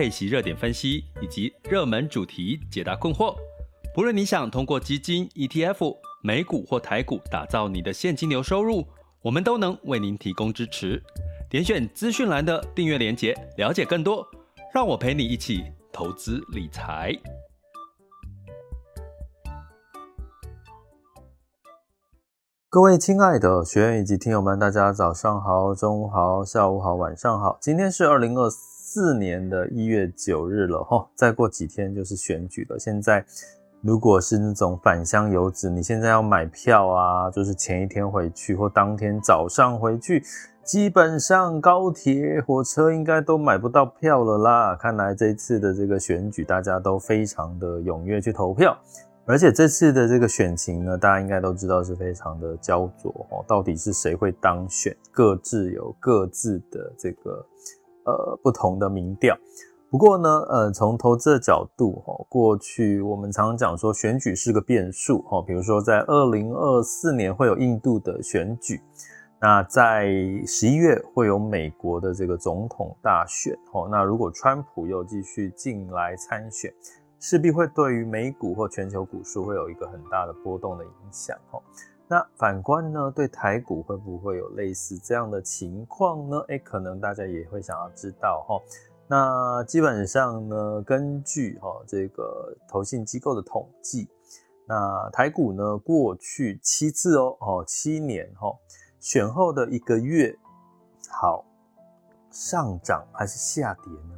配息热点分析以及热门主题解答困惑。不论你想通过基金、ETF。美股或台股，打造你的现金流收入，我们都能为您提供支持。点选资讯栏的订阅链接，了解更多。让我陪你一起投资理财。各位亲爱的学员以及听友们，大家早上好、中午好、下午好、晚上好。今天是二零二四四年的一月九日了，哈，再过几天就是选举了。现在。如果是那种返乡游子，你现在要买票啊，就是前一天回去或当天早上回去，基本上高铁、火车应该都买不到票了啦。看来这次的这个选举，大家都非常的踊跃去投票，而且这次的这个选情呢，大家应该都知道是非常的焦灼哦。到底是谁会当选？各自有各自的这个呃不同的民调。不过呢，呃，从投资的角度，哈，过去我们常常讲说选举是个变数，哈，比如说在二零二四年会有印度的选举，那在十一月会有美国的这个总统大选，哈，那如果川普又继续进来参选，势必会对于美股或全球股市会有一个很大的波动的影响，哈。那反观呢，对台股会不会有类似这样的情况呢？诶，可能大家也会想要知道，哈。那基本上呢，根据哈这个投信机构的统计，那台股呢过去七次哦，哦七年哈选后的一个月，好上涨还是下跌呢？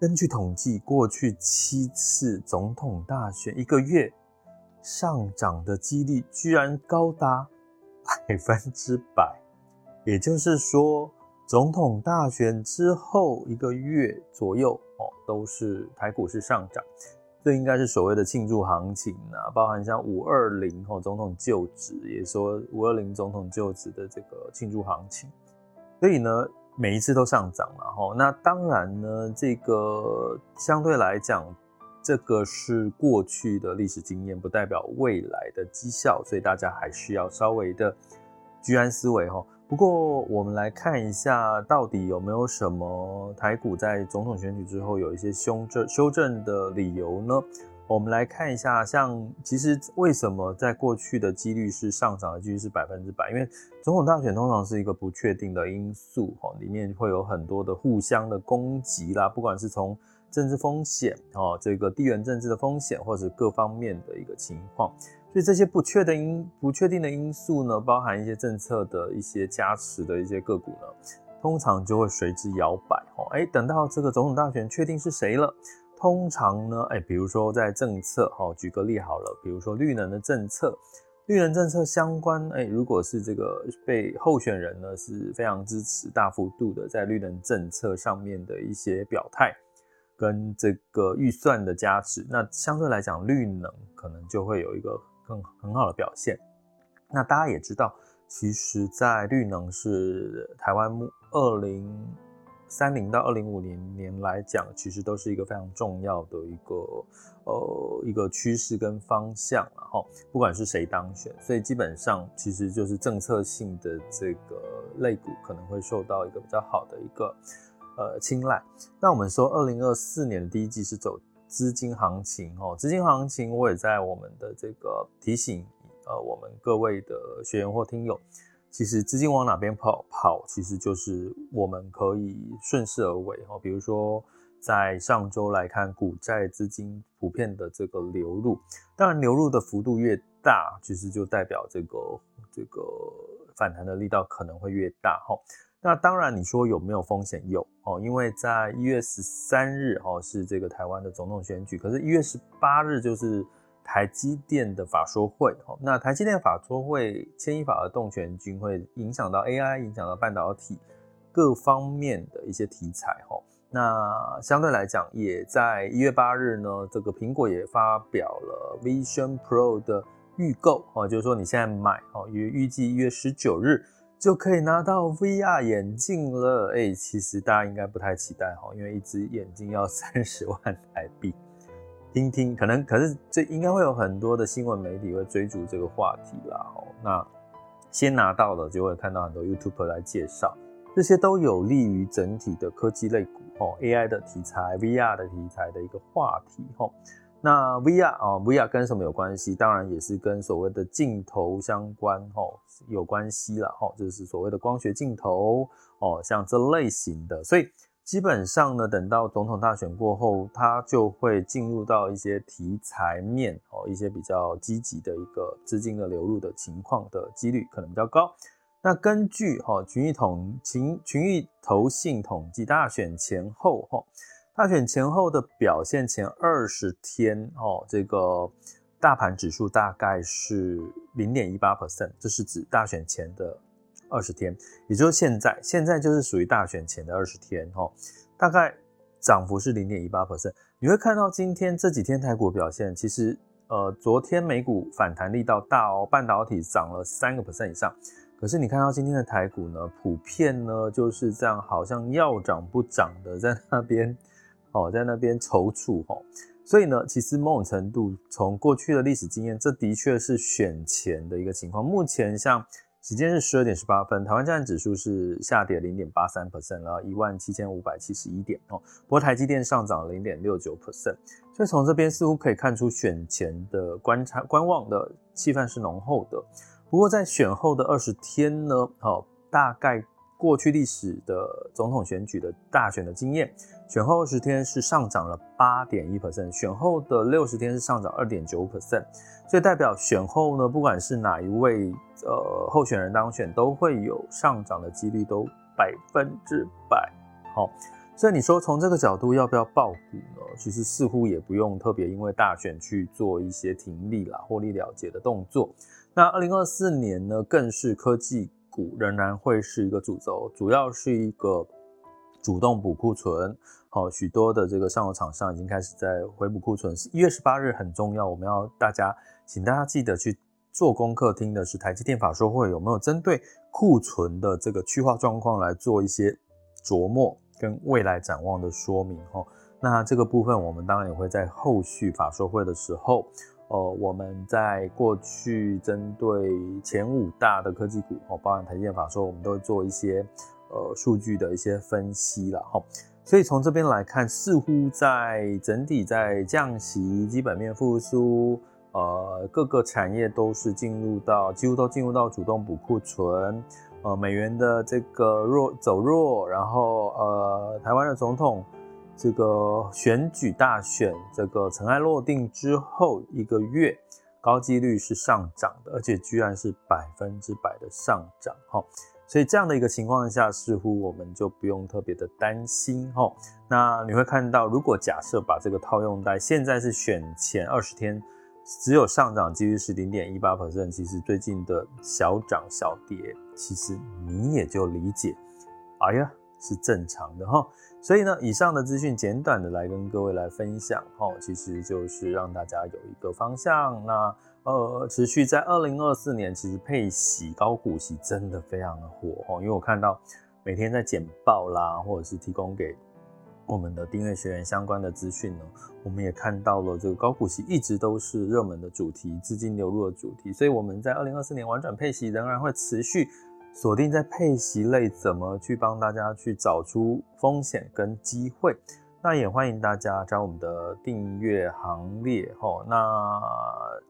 根据统计，过去七次总统大选一个月上涨的几率居然高达百分之百，也就是说。总统大选之后一个月左右哦，都是台股是上涨，这应该是所谓的庆祝行情啊，包含像五二零哦总统就职，也说五二零总统就职的这个庆祝行情，所以呢每一次都上涨了哈。那当然呢，这个相对来讲，这个是过去的历史经验，不代表未来的绩效，所以大家还需要稍微的居安思危哈。不过，我们来看一下，到底有没有什么台股在总统选举之后有一些修正修正的理由呢？我们来看一下，像其实为什么在过去的几率是上涨的几率是百分之百？因为总统大选通常是一个不确定的因素，哈，里面会有很多的互相的攻击啦，不管是从政治风险哦，这个地缘政治的风险，或者各方面的一个情况。所以这些不确定因不确定的因素呢，包含一些政策的一些加持的一些个股呢，通常就会随之摇摆哦。哎，等到这个总统大选确定是谁了，通常呢，哎，比如说在政策哈，举个例好了，比如说绿能的政策，绿能政策相关，哎，如果是这个被候选人呢是非常支持大幅度的在绿能政策上面的一些表态。跟这个预算的加持，那相对来讲，绿能可能就会有一个更很好的表现。那大家也知道，其实，在绿能是台湾二零三零到二零五零年来讲，其实都是一个非常重要的一个呃一个趋势跟方向。然后，不管是谁当选，所以基本上其实就是政策性的这个类股可能会受到一个比较好的一个。呃，青睐。那我们说，二零二四年的第一季是走资金行情哦，资金行情我也在我们的这个提醒呃，我们各位的学员或听友，其实资金往哪边跑跑，其实就是我们可以顺势而为哦。比如说在上周来看，股债资金普遍的这个流入，当然流入的幅度越大，其实就代表这个这个反弹的力道可能会越大哈。那当然，你说有没有风险？有哦，因为在一月十三日哦是这个台湾的总统选举，可是，一月十八日就是台积电的法说会哦。那台积电法说会牵一发而动全军，会影响到 AI，影响到半导体各方面的一些题材哦。那相对来讲，也在一月八日呢，这个苹果也发表了 Vision Pro 的预购哦，就是说你现在买哦，预预计一月十九日。就可以拿到 VR 眼镜了，哎、其实大家应该不太期待哈，因为一只眼镜要三十万台币。听听，可能可是这应该会有很多的新闻媒体会追逐这个话题啦。哦，那先拿到了就会看到很多 YouTuber 来介绍，这些都有利于整体的科技类股哦，AI 的题材、VR 的题材的一个话题哈。那 VR 啊，VR 跟什么有关系？当然也是跟所谓的镜头相关哦，有关系啦。哦，就是所谓的光学镜头哦，像这类型的。所以基本上呢，等到总统大选过后，它就会进入到一些题材面哦，一些比较积极的一个资金的流入的情况的几率可能比较高。那根据哈群益统群群益投信统计，大选前后哈。大选前后的表现，前二十天哦，这个大盘指数大概是零点一八 percent，这是指大选前的二十天，也就是现在，现在就是属于大选前的二十天哦，大概涨幅是零点一八 percent。你会看到今天这几天台股表现，其实呃，昨天美股反弹力道大哦，半导体涨了三个 percent 以上，可是你看到今天的台股呢，普遍呢就是这样，好像要涨不涨的在那边。哦，在那边踌躇哦，所以呢，其实某种程度从过去的历史经验，这的确是选前的一个情况。目前像时间是十二点十八分，台湾站指数是下跌零点八三 percent，然后一万七千五百七十一点哦。不过台积电上涨零点六九 percent，所以从这边似乎可以看出选前的观察观望的气氛是浓厚的。不过在选后的二十天呢，哦，大概。过去历史的总统选举的大选的经验，选后二十天是上涨了八点一 percent，选后的六十天是上涨二点九 percent，所以代表选后呢，不管是哪一位呃候选人当选，都会有上涨的几率都百分之百。好，所以你说从这个角度要不要抱股呢？其实似乎也不用特别因为大选去做一些停利啦、获利了结的动作。那二零二四年呢，更是科技。股仍然会是一个主轴，主要是一个主动补库存。好，许多的这个上游厂商已经开始在回补库存。一月十八日很重要，我们要大家，请大家记得去做功课，听的是台积电法说会有没有针对库存的这个去化状况来做一些琢磨跟未来展望的说明。哈，那这个部分我们当然也会在后续法说会的时候。呃，我们在过去针对前五大的科技股，哦，包含台积电法说，我们都做一些呃数据的一些分析了哈。所以从这边来看，似乎在整体在降息、基本面复苏，呃，各个产业都是进入到几乎都进入到主动补库存，呃，美元的这个弱走弱，然后呃，台湾的总统。这个选举大选，这个尘埃落定之后一个月，高几率是上涨的，而且居然是百分之百的上涨哈。所以这样的一个情况下，似乎我们就不用特别的担心哈。那你会看到，如果假设把这个套用在现在是选前二十天，只有上涨几率是零点一八 percent，其实最近的小涨小跌，其实你也就理解，哎呀。是正常的哈，所以呢，以上的资讯简短的来跟各位来分享哈，其实就是让大家有一个方向。那呃，持续在二零二四年，其实配息高股息真的非常的火哦，因为我看到每天在简报啦，或者是提供给我们的订阅学员相关的资讯呢，我们也看到了这个高股息一直都是热门的主题，资金流入的主题，所以我们在二零二四年玩转配息仍然会持续。锁定在配息类，怎么去帮大家去找出风险跟机会？那也欢迎大家加入我们的订阅行列齁。那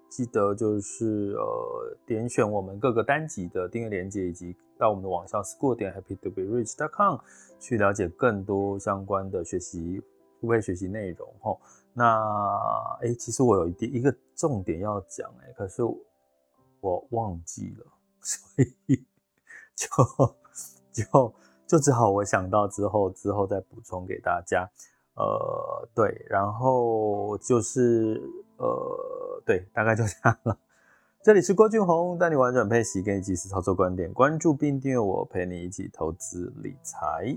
记得就是呃点选我们各个单集的订阅链接，以及到我们的网校 school 点 happy to be rich dot com 去了解更多相关的学习付费学习内容齁。那哎，其实我有一点一个重点要讲哎，可是我忘记了，所以 就就就只好我想到之后之后再补充给大家。呃，对，然后就是呃，对，大概就这样了。这里是郭俊宏，带你玩转配息，给你及时操作观点，关注并订阅我，陪你一起投资理财。